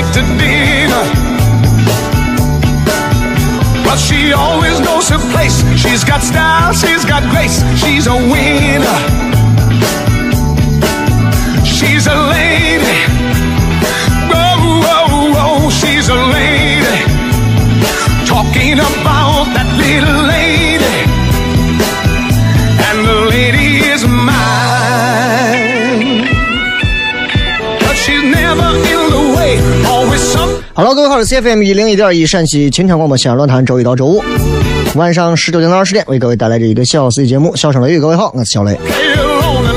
Take to dinner. But she always knows her place. She's got style, she's got grace. She's a winner. She's a lady. Oh, oh, oh, she's a lady. Talking about that little 各位好，我是 CFM 一零一点一陕西秦腔广播西安论坛，周一到周五晚上十九点到二十点为各位带来这一个小时的节目《笑声雷雨》。各位好，我是小雷。Oh, oh, oh.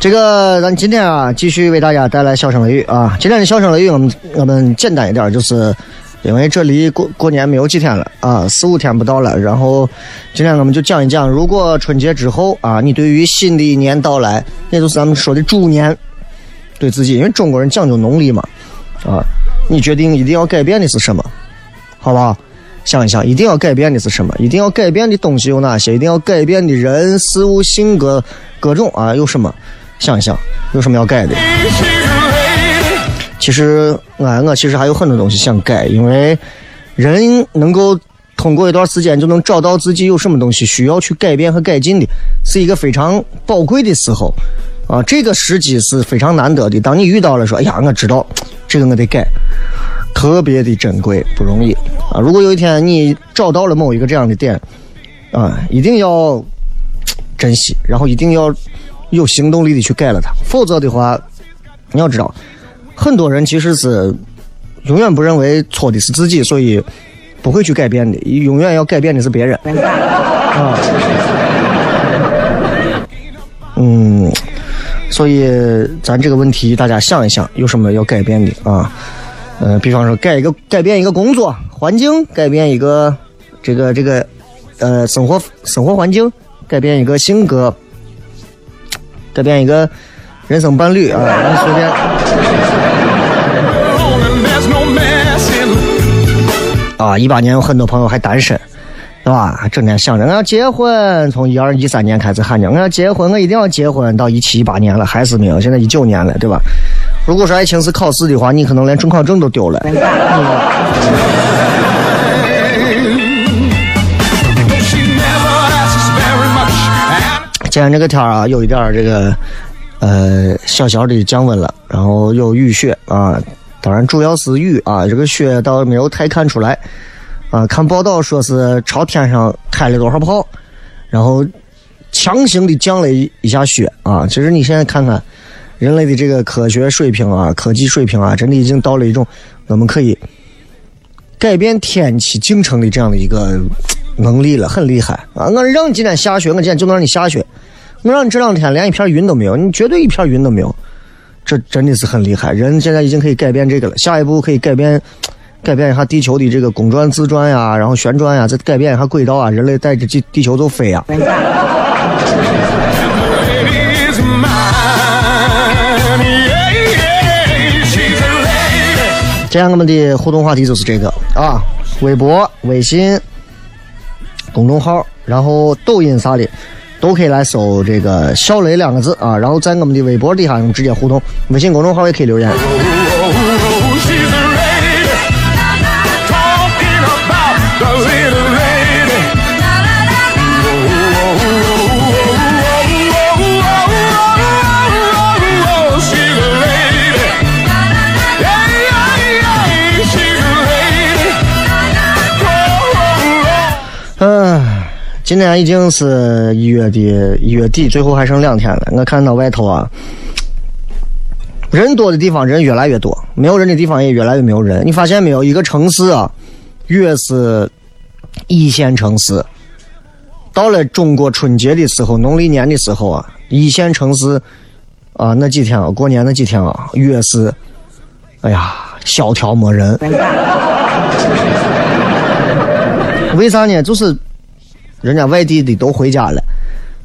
这个咱今天啊，继续为大家带来笑声雷雨啊。今天的笑声雷雨，我们我们简单一点，就是因为这离过过年没有几天了啊，四五天不到了。然后今天我们就讲一讲，如果春节之后啊，你对于新的一年到来，也就是咱们说的猪年，对自己，因为中国人讲究农历嘛，啊，你决定一定要改变的是什么，好不好？想一想，一定要改变的是什么？一定要改变的东西有哪些？一定要改变的人、事物、性格各种啊，有什么？想一想，有什么要改的？其实，俺我其实还有很多东西想改，因为人能够通过一段时间就能找到自己有什么东西需要去改变和改进的，是一个非常宝贵的时候啊。这个时机是非常难得的。当你遇到了说，哎呀，我知道这个我得改，特别的珍贵，不容易啊。如果有一天你找到了某一个这样的点啊，一定要珍惜，然后一定要有行动力的去改了它，否则的话，你要知道。很多人其实是永远不认为错的是自己，所以不会去改变的。永远要改变的是别人。啊，嗯，所以咱这个问题大家想一想，有什么要改变的啊？呃，比方说改一个改变一个工作环境，改变一个这个这个呃生活生活环境，改变一个性格，改变一个人生伴侣啊，你随便。啊，一八年有很多朋友还单身，对吧？整天想着我要结婚，从一二一三年开始喊着我要结婚，我一定要结婚，到一七一八年了还是没有，现在一九年了，对吧？如果说爱情是考试的话，你可能连准考证都丢了。今天这个天啊，有一点这个呃小小的降温了，然后有雨雪啊，当然主要是雨啊，这个雪倒没有太看出来啊。看报道说是朝天上开了多少炮，然后强行的降了一下雪啊。其实你现在看看人类的这个科学水平啊、科技水平啊，真的已经到了一种我们可以改变天气进程的这样的一个能力了，很厉害啊！我让你今天下雪，我今天就能让你下雪；我让你这两天连一片云都没有，你绝对一片云都没有。这真的是很厉害，人现在已经可以改变这个了。下一步可以改变，改变一下地球的这个公转自转呀，然后旋转呀，再改变一下轨道啊，人类带着地地球都飞呀。今天我们的互动话题就是这个啊，微博、微信、公众号，然后抖音啥的，都可以来搜这个“小雷”两个字啊，然后在我们的微博底下直接互动，微信公众号也可以留言。今天已经是一月的一月底，最后还剩两天了。我看到外头啊，人多的地方人越来越多，没有人的地方也越来越没有人。你发现没有？一个城市啊，越是一线城市，到了中国春节的时候，农历年的时候啊，一线城市啊那几天啊，过年那几天啊，越是，哎呀，萧条没人。为啥呢？就是人家外地的都回家了，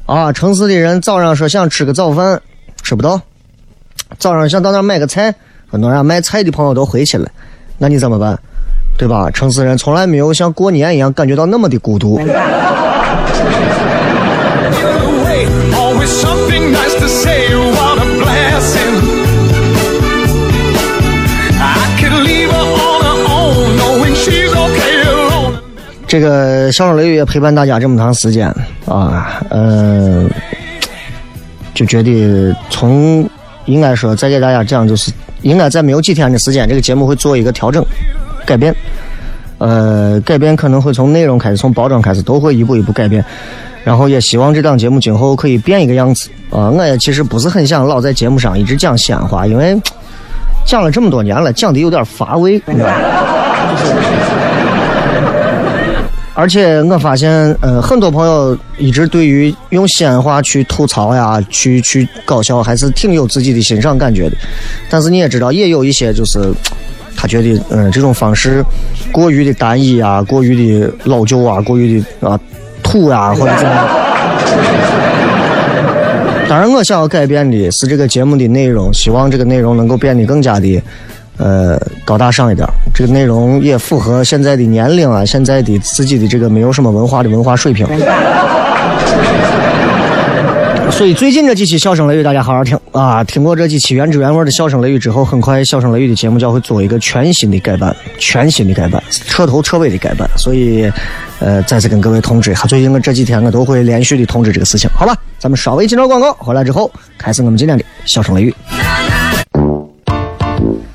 啊，城市的人早上说想吃个早饭，吃不到；早上想到那买个菜，很多人卖菜的朋友都回去了，那你怎么办？对吧？城市人从来没有像过年一样感觉到那么的孤独。这个笑声雷雨也陪伴大家这么长时间啊，嗯、就觉得从应该说再给大家讲，就是应该在没有几天的时间，这个节目会做一个调整、改变。呃，改变可能会从内容开始，从包装开始，都会一步一步改变。然后也希望这档节目今后可以变一个样子啊、我也其实不是很想老在节目上一直讲西安话，因为讲了这么多年了，讲的有点乏味，你知道吗？而且我发现，呃，很多朋友一直对于用西安话去吐槽呀、去去搞笑，还是挺有自己的欣赏感觉的。但是你也知道，也有一些就是他觉得，嗯、这种方式过于的单一啊，过于的老旧啊，过于的啊土呀、或者怎么样。当然，我想要改变的是这个节目的内容，希望这个内容能够变得更加的，呃，高大上一点。这个内容也符合现在的年龄啊，现在的自己的这个没有什么文化的文化水平。所以最近这几期笑声雷雨，大家好好听啊！听过这几期原汁原味的笑声雷雨之后，很快笑声雷雨的节目将会做一个全新的改版，全新的改版，彻头彻尾的改版。所以，呃，再次跟各位通知一下，最近我这几天我都会连续的通知这个事情，好吧？咱们稍微进段广告，回来之后开始我们今天的笑声雷雨。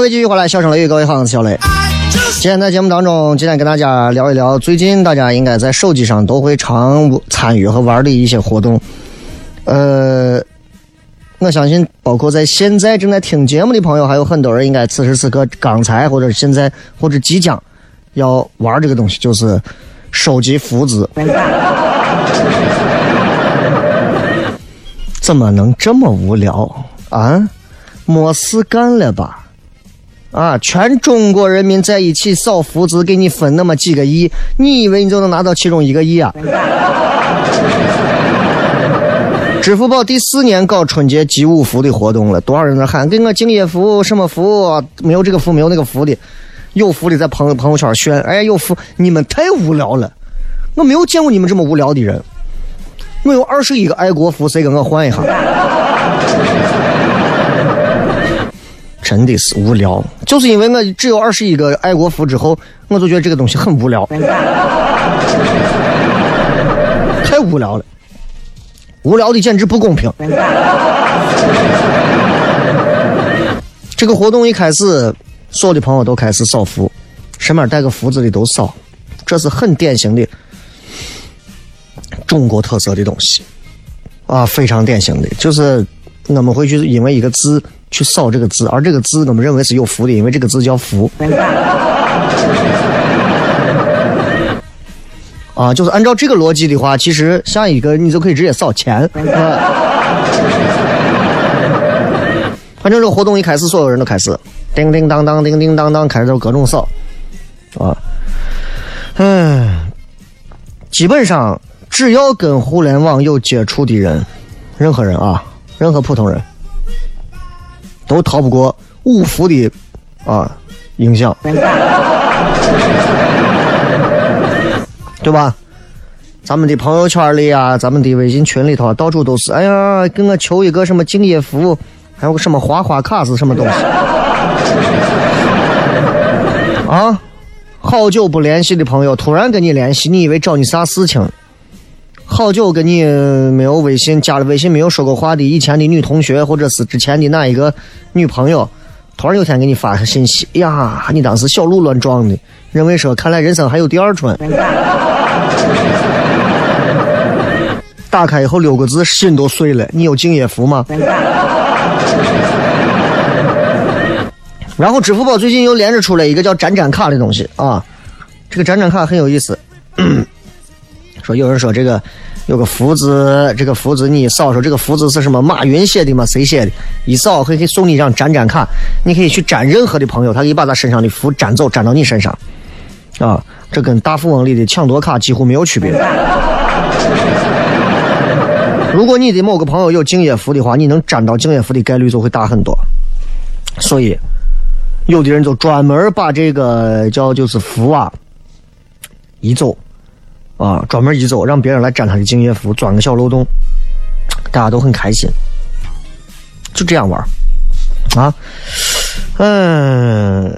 各位继续回来，笑声雷雨，各位好，我是小雷。今天在节目当中，今天跟大家聊一聊最近大家应该在手机上都会常参与和玩的一些活动。呃，我相信包括在现在正在听节目的朋友，还有很多人应该此时此刻刚才或者现在或者即将要玩这个东西，就是收集福字。怎么能这么无聊啊？没事干了吧？啊！全中国人民在一起扫福字，给你分那么几个亿，你以为你就能拿到其中一个亿啊？支付宝第四年搞春节集五福的活动了，多少人在喊给我敬业福什么福？没有这个福，没有那个福的，有福的在朋朋友圈炫，哎，有福！你们太无聊了，我没有见过你们这么无聊的人。我有二十一个爱国福，谁跟我换一下？真的是无聊，就是因为我只有二十一个爱国福之后，我就觉得这个东西很无聊，太无聊了，无聊的简直不公平。这个活动一开始，所有的朋友都开始扫福，身边带个福字的都扫，这是很典型的中国特色的东西，啊，非常典型的，就是我们会去因为一个字。去扫这个字，而这个字我们认为是有福的，因为这个字叫福。啊，就是按照这个逻辑的话，其实下一个你就可以直接扫钱。啊反正这个活动一开始，所有人都开始叮叮当当、叮叮当当，开始都各种扫。啊，嗯，基本上只要跟互联网有接触的人，任何人啊，任何普通人。都逃不过五福的啊影响，对吧？咱们的朋友圈里啊，咱们的微信群里头，到处都是。哎呀，给我求一个什么敬业福，还有个什么花花卡是什么东西？啊，好久不联系的朋友突然跟你联系，你以为找你啥事情？好久跟你没有微信，加了微信没有说过话的以前的女同学，或者是之前的哪一个女朋友，突然有天给你发个信息，呀，你当时小鹿乱撞的，认为说看来人生还有第二春。打开以后六个字，心都碎了。你有敬业福吗？然后支付宝最近又连着出来一个叫粘粘卡的东西啊，这个粘粘卡很有意思。说有人说这个有个福字，这个福字你一扫，说这个福字是什么？马云写的吗？谁写的？一扫可以送你一张粘粘卡，你可以去粘任何的朋友，他可以把他身上的福粘走，粘到你身上。啊，这跟大富翁里的抢夺卡几乎没有区别。如果你的某个朋友有敬业福的话，你能粘到敬业福的概率就会大很多。所以，有的人就专门把这个叫就是福啊移走。啊，专门一走，让别人来粘他的敬业福，钻个小漏洞，大家都很开心，就这样玩啊。嗯，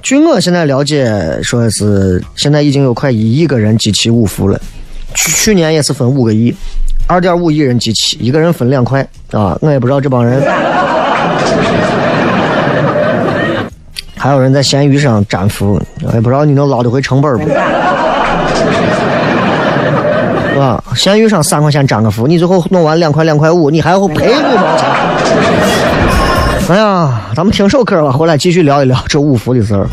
据我现在了解，说是现在已经有快一亿个人集齐五福了，去去年也是分五个亿，二点五亿人集齐，一个人分两块啊。我也不知道这帮人，还有人在闲鱼上粘福，我也不知道你能捞得回成本不。啊，闲鱼上三块钱粘个福，你最后弄完两块两块五，你还要赔五毛钱。哎呀，咱们听首歌吧，回来继续聊一聊这五福的事儿。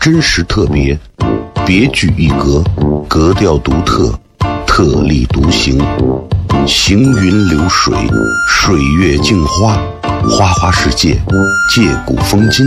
真实特别，别具一格，格调独特，特立独行，行云流水，水月镜花，花花世界，借古风今。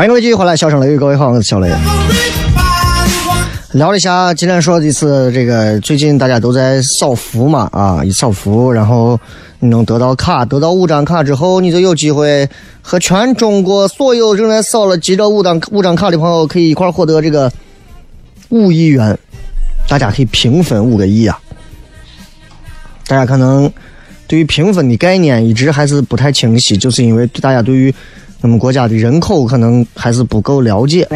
欢迎各位继续回来，笑声雷雨，各位好，我是小雷。聊了一下，今天说的是这个，最近大家都在扫福嘛，啊，一扫福，然后你能得到卡，得到五张卡之后，你就有机会和全中国所有正在扫了集着五张五张卡的朋友，可以一块获得这个五亿元，大家可以平分五个亿啊。大家可能对于平分的概念一直还是不太清晰，就是因为大家对于我们国家的人口可能还是不够了解，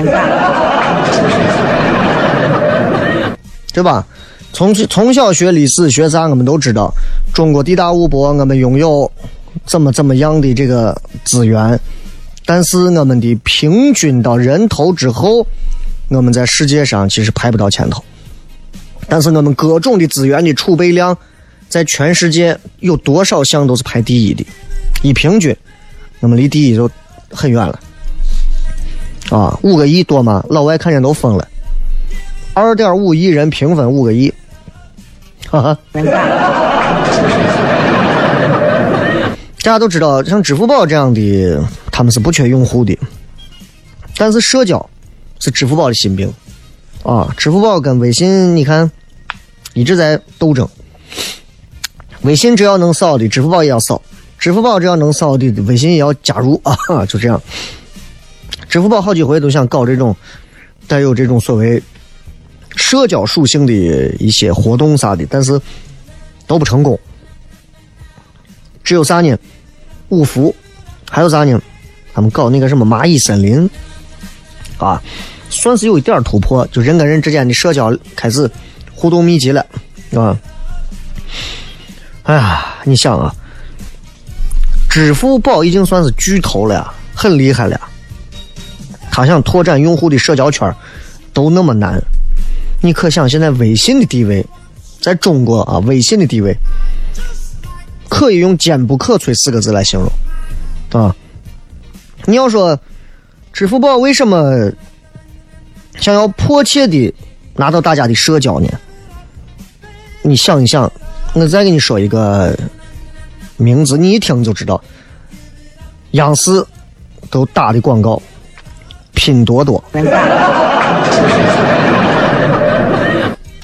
对吧？从从小学历史学啥，我们都知道，中国地大物博，我们拥有怎么怎么样的这个资源，但是我们的平均到人头之后，我们在世界上其实排不到前头。但是我们各种的资源的储备量，在全世界有多少项都是排第一的，一平均，我们离第一就很远了。啊，五个亿多吗？老外看见都疯了。二点五亿人平分五个亿，哈哈。大家都知道，像支付宝这样的，他们是不缺用户的，但是社交是支付宝的心病啊。支付宝跟微信，你看一直在斗争。微信只要能扫的，支付宝也要扫；支付宝只要能扫的，微信也要加入啊，就这样。支付宝好几回都想搞这种带有这种所谓社交属性的一些活动啥的，但是都不成功。只有啥呢？五福，还有啥呢？他们搞那个什么蚂蚁森林啊，算是有一点突破，就人跟人之间的社交开始互动密集了啊。哎呀，你想啊，支付宝已经算是巨头了，很厉害了。他想拓展用户的社交圈都那么难，你可想现在微信的地位，在中国啊，微信的地位可以用坚不可摧四个字来形容啊。你要说支付宝为什么想要迫切的拿到大家的社交呢？你想一想，我再给你说一个名字，你一听就知道，央视都打的广告。拼多多，对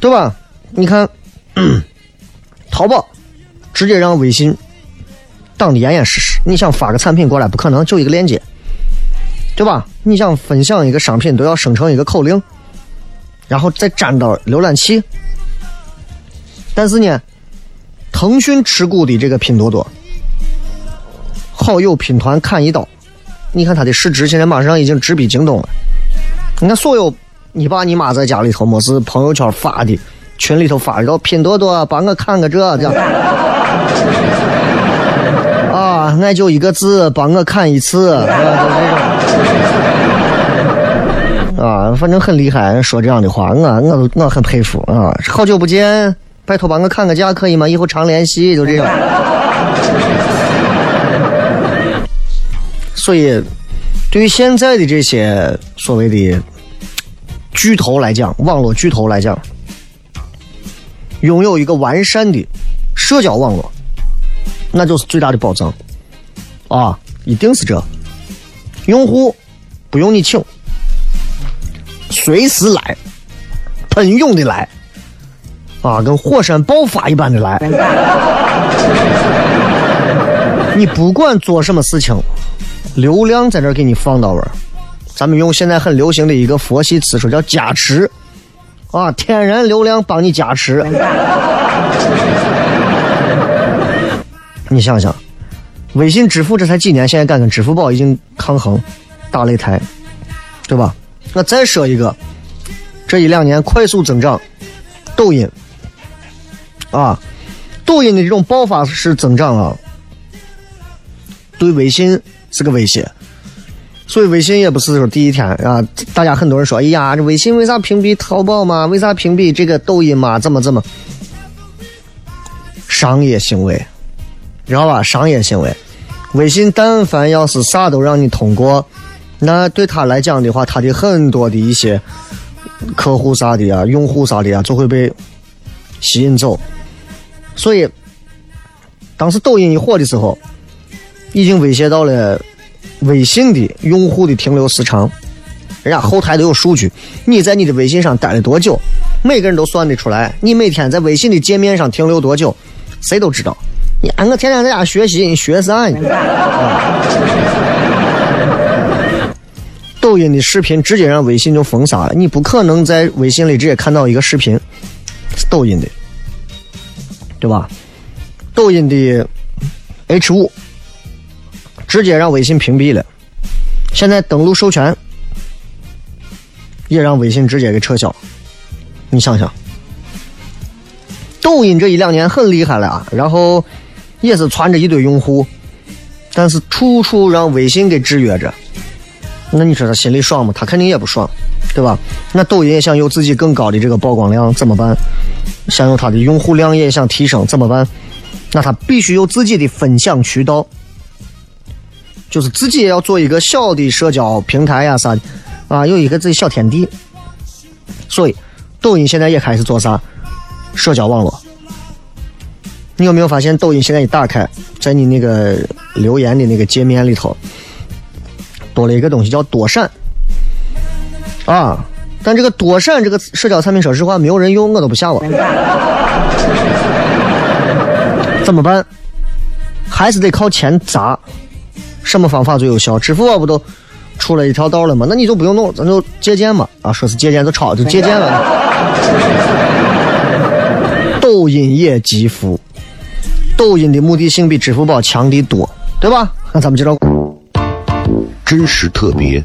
吧？你看，淘宝直接让微信挡的严严实实。你想发个产品过来，不可能，就一个链接，对吧？你想分享一个商品，都要生成一个口令，然后再粘到浏览器。但是呢，腾讯持股的这个拼多多，好友拼团砍一刀。你看它的市值现在马上已经直逼京东了。你看所有你爸你妈在家里头没事朋友圈发的，群里头发的，都拼多多帮我看个这这。啊，俺就一个字，帮我看一次。啊，反正很厉害，说这样的话，我我都我很佩服啊。好久不见，拜托帮我看个价可以吗？以后常联系，就这样。所以，对于现在的这些所谓的巨头来讲，网络巨头来讲，拥有一个完善的社交网络，那就是最大的保障啊！一定是这，用户不用你请，随时来，喷涌的来，啊，跟火山爆发一般的来。你不管做什么事情，流量在这给你放到位儿。咱们用现在很流行的一个佛系词说叫加持，啊，天然流量帮你加持。你想想，微信支付这才几年，现在敢跟支付宝已经抗衡，打擂台，对吧？那再说一个，这一两年快速增长，抖音，啊，抖音的这种爆发式增长啊，对微信是个威胁。所以微信也不是说第一天啊，大家很多人说，哎呀，这微信为啥屏蔽淘宝嘛？为啥屏蔽这个抖音嘛？怎么怎么？商业行为，知道吧？商业行为，微信但凡要是啥都让你通过，那对他来讲的话，他的很多的一些客户啥的啊，用户啥的啊，就会被吸引走。所以，当时抖音一火的时候，已经威胁到了。微信的用户的停留时长，人家后台都有数据。你在你的微信上待了多久，每个人都算得出来。你每天在微信的界面上停留多久，谁都知道。你俺我天天在家学习，你学啥呢？抖音的视频直接让微信就封杀了，你不可能在微信里直接看到一个视频是抖音的，对吧？抖音的 H 五。直接让微信屏蔽了，现在登录授权也让微信直接给撤销。你想想，抖音这一两年很厉害了啊，然后也是攒着一堆用户，但是处处让微信给制约着。那你说他心里爽吗？他肯定也不爽，对吧？那抖音也想有自己更高的这个曝光量，怎么办？想有它的用户量也想提升，怎么办？那他必须有自己的分享渠道。就是自己也要做一个小的社交平台呀啥的，啊，有一个自己小天地。所以，抖音现在也开始做啥？社交网络。你有没有发现，抖音现在一打开，在你那个留言的那个界面里头，多了一个东西叫多闪。啊，但这个多闪这个社交产品，说实话，没有人用，我都不下网。怎么办？还是得靠钱砸。什么方法最有效？支付宝不都出了一条道了吗？那你就不用弄，咱就借鉴嘛。啊，说是借鉴就抄，就借鉴了。抖音也极富，抖音的目的性比支付宝强的多，对吧？那咱们接着。真实特别，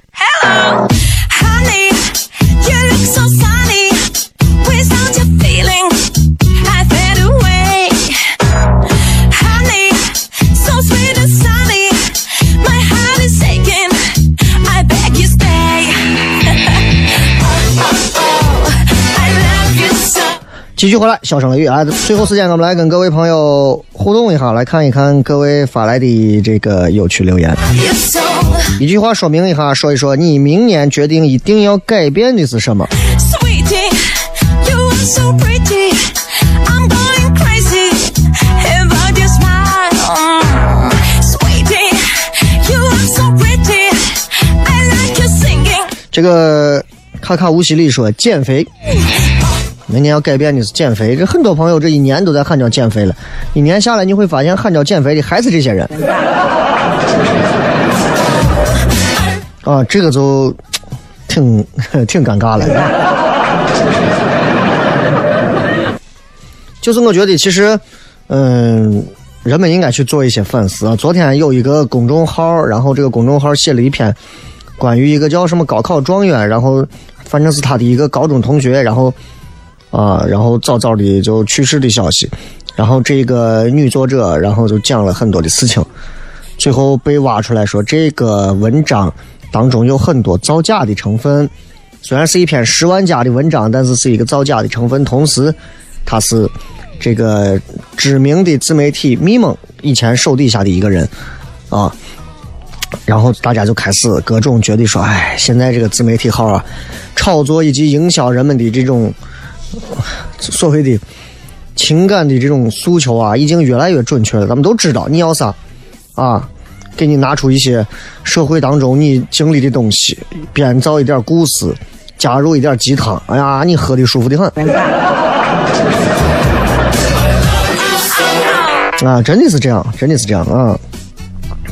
Hello, honey, you look so sunny. Without your feeling, I fade away. Honey, so sweet and sunny. My heart is aching. I beg you stay. oh, oh, oh, I love you so. 继续回来，小声雷雨啊！最后时间，我们来跟各位朋友互动一下，来看一看各位发来的这个有趣留言。You're so 一句话说明一下，说一说你明年决定一定要改变的是什么. Mm. 这个卡卡乌西里说减肥，明年要改变的是减肥。这很多朋友这一年都在喊叫减肥了，一年下来你会发现喊叫减肥的还是这些人。啊，这个就挺 挺尴尬了。就是我觉得其实，嗯，人们应该去做一些反思啊。昨天有一个公众号，然后这个公众号写了一篇关于一个叫什么高考状元，然后反正是他的一个高中同学，然后啊，然后早早的就去世的消息。然后这个女作者，然后就讲了很多的事情，最后被挖出来说这个文章当中有很多造假的成分。虽然是一篇十万加的文章，但是是一个造假的成分，同时他是这个知名的自媒体咪蒙以前手底下的一个人啊。然后大家就开始各种觉得说，哎，现在这个自媒体号啊，炒作以及营销人们的这种所谓的情感的这种诉求啊，已经越来越准确了。咱们都知道你要啥啊，给你拿出一些社会当中你经历的东西，编造一点故事，加入一点鸡汤，哎呀，你喝的舒服的很。啊，真的是这样，真的是这样啊！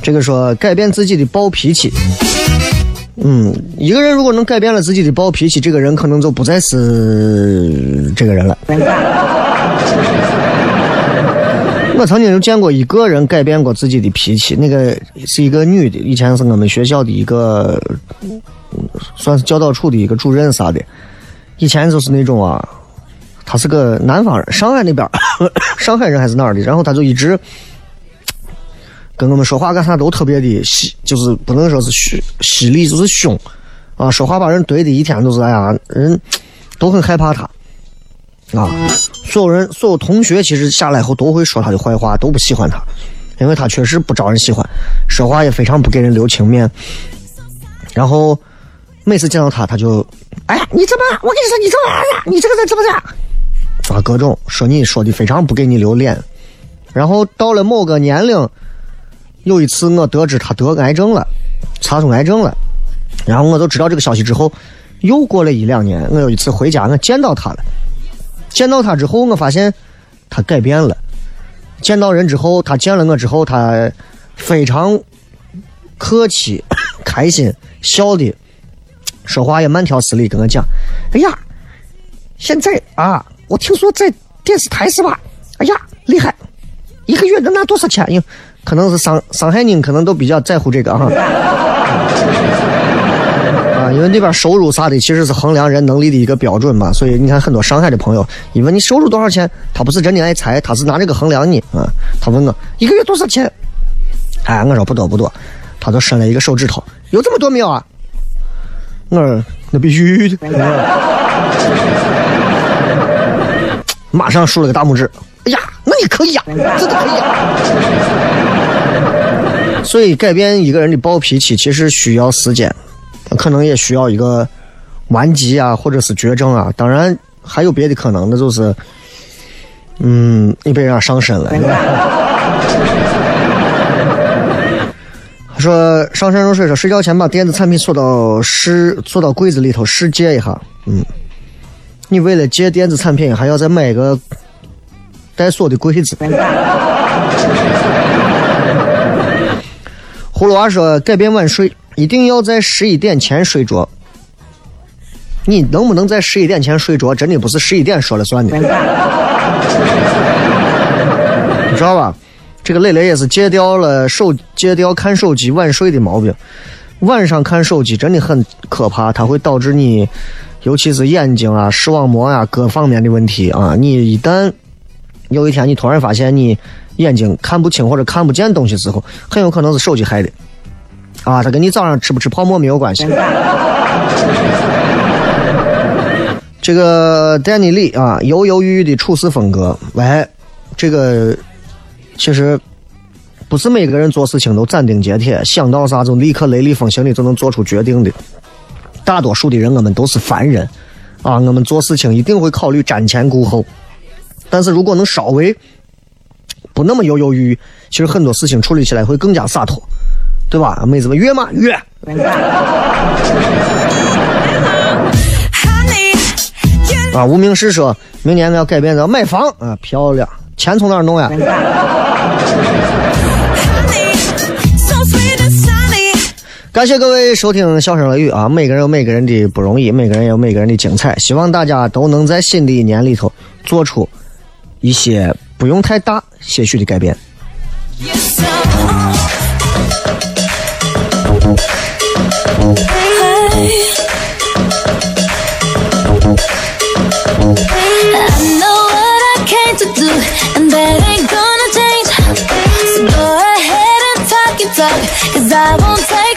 这个说改变自己的暴脾气，嗯，一个人如果能改变了自己的暴脾气，这个人可能就不再是这个人了。我曾经就见过一个人改变过自己的脾气，那个是一个女的，以前是我们学校的一个，算是教导处的一个主任啥的。以前就是那种啊，他是个南方人，上海那边，上海人还是哪儿的，然后他就一直跟我们说话干啥都特别的犀，就是不能说是犀犀利，就是凶啊，说话把人怼的一天都是哎呀，人都很害怕他啊。所有人，所有同学其实下来后都会说他的坏话，都不喜欢他，因为他确实不招人喜欢，说话也非常不给人留情面。然后每次见到他，他就，哎呀，你怎么？我跟你说，你这玩意儿，你这个人怎么这？啊，各种说你说的非常不给你留脸。然后到了某个年龄，有一次我得知他得癌症了，查出癌症了，然后我就知道这个消息之后，又过了一两年，我有一次回家，我见到他了。见到他之后，我发现他改变了。见到人之后，他见了我之后，他非常客气、开心、笑的，说话也慢条斯理，跟我讲：“哎呀，现在啊，我听说在电视台是吧？哎呀，厉害，一个月能拿多少钱？因为可能是上上海人可能都比较在乎这个哈。因为那边收入啥的其实是衡量人能力的一个标准嘛，所以你看很多上海的朋友，一问你收入多少钱，他不是真的爱财，他是拿这个衡量你啊。他问我一个月多少钱？哎，我说不多不多，他就伸了一个手指头，有这么多没有啊？我说那必须的，马上竖了个大拇指。哎呀，那你可以呀、真的可以呀、所以改变一个人的暴脾气，其实需要时间，可能也需要一个顽疾啊，或者是绝症啊。当然还有别的可能，那就是，嗯，你被人家上身了。他说上山入水说睡觉前把电子产品锁到室锁到柜子里头试借一下。嗯，你为了借电子产品，还要再买一个带锁的柜子。葫芦娃说改变晚睡，一定要在十一点前睡着。你能不能在十一点前睡着，真的不是十一点说了算的，你知道吧？这个磊磊也是戒掉了手戒掉看手机晚睡的毛病。晚上看手机真的很可怕，它会导致你，尤其是眼睛啊、视网膜啊各方面的问题啊。你一旦有一天你突然发现你眼睛看不清或者看不见东西之后，很有可能是手机害的。啊，它跟你早上吃不吃泡馍没有关系。这个丹尼利啊，犹犹豫豫的处事风格，喂，这个其实不是每个人做事情都斩钉截铁，想到啥就立刻雷厉风行的就能做出决定的。大多数的人，我们都是凡人啊，我们做事情一定会考虑瞻前顾后。但是如果能稍微不那么犹犹豫豫，其实很多事情处理起来会更加洒脱，对吧？妹子们约吗？约。啊，无名氏说，明年我要改变，要买房啊，漂亮，钱从哪儿弄呀.感谢各位收听《笑声雷雨》啊，每个人有每个人的不容易，每个人有每个人的精彩，希望大家都能在新的一年里头做出一些不用太大些许的改变。You're cause I won't take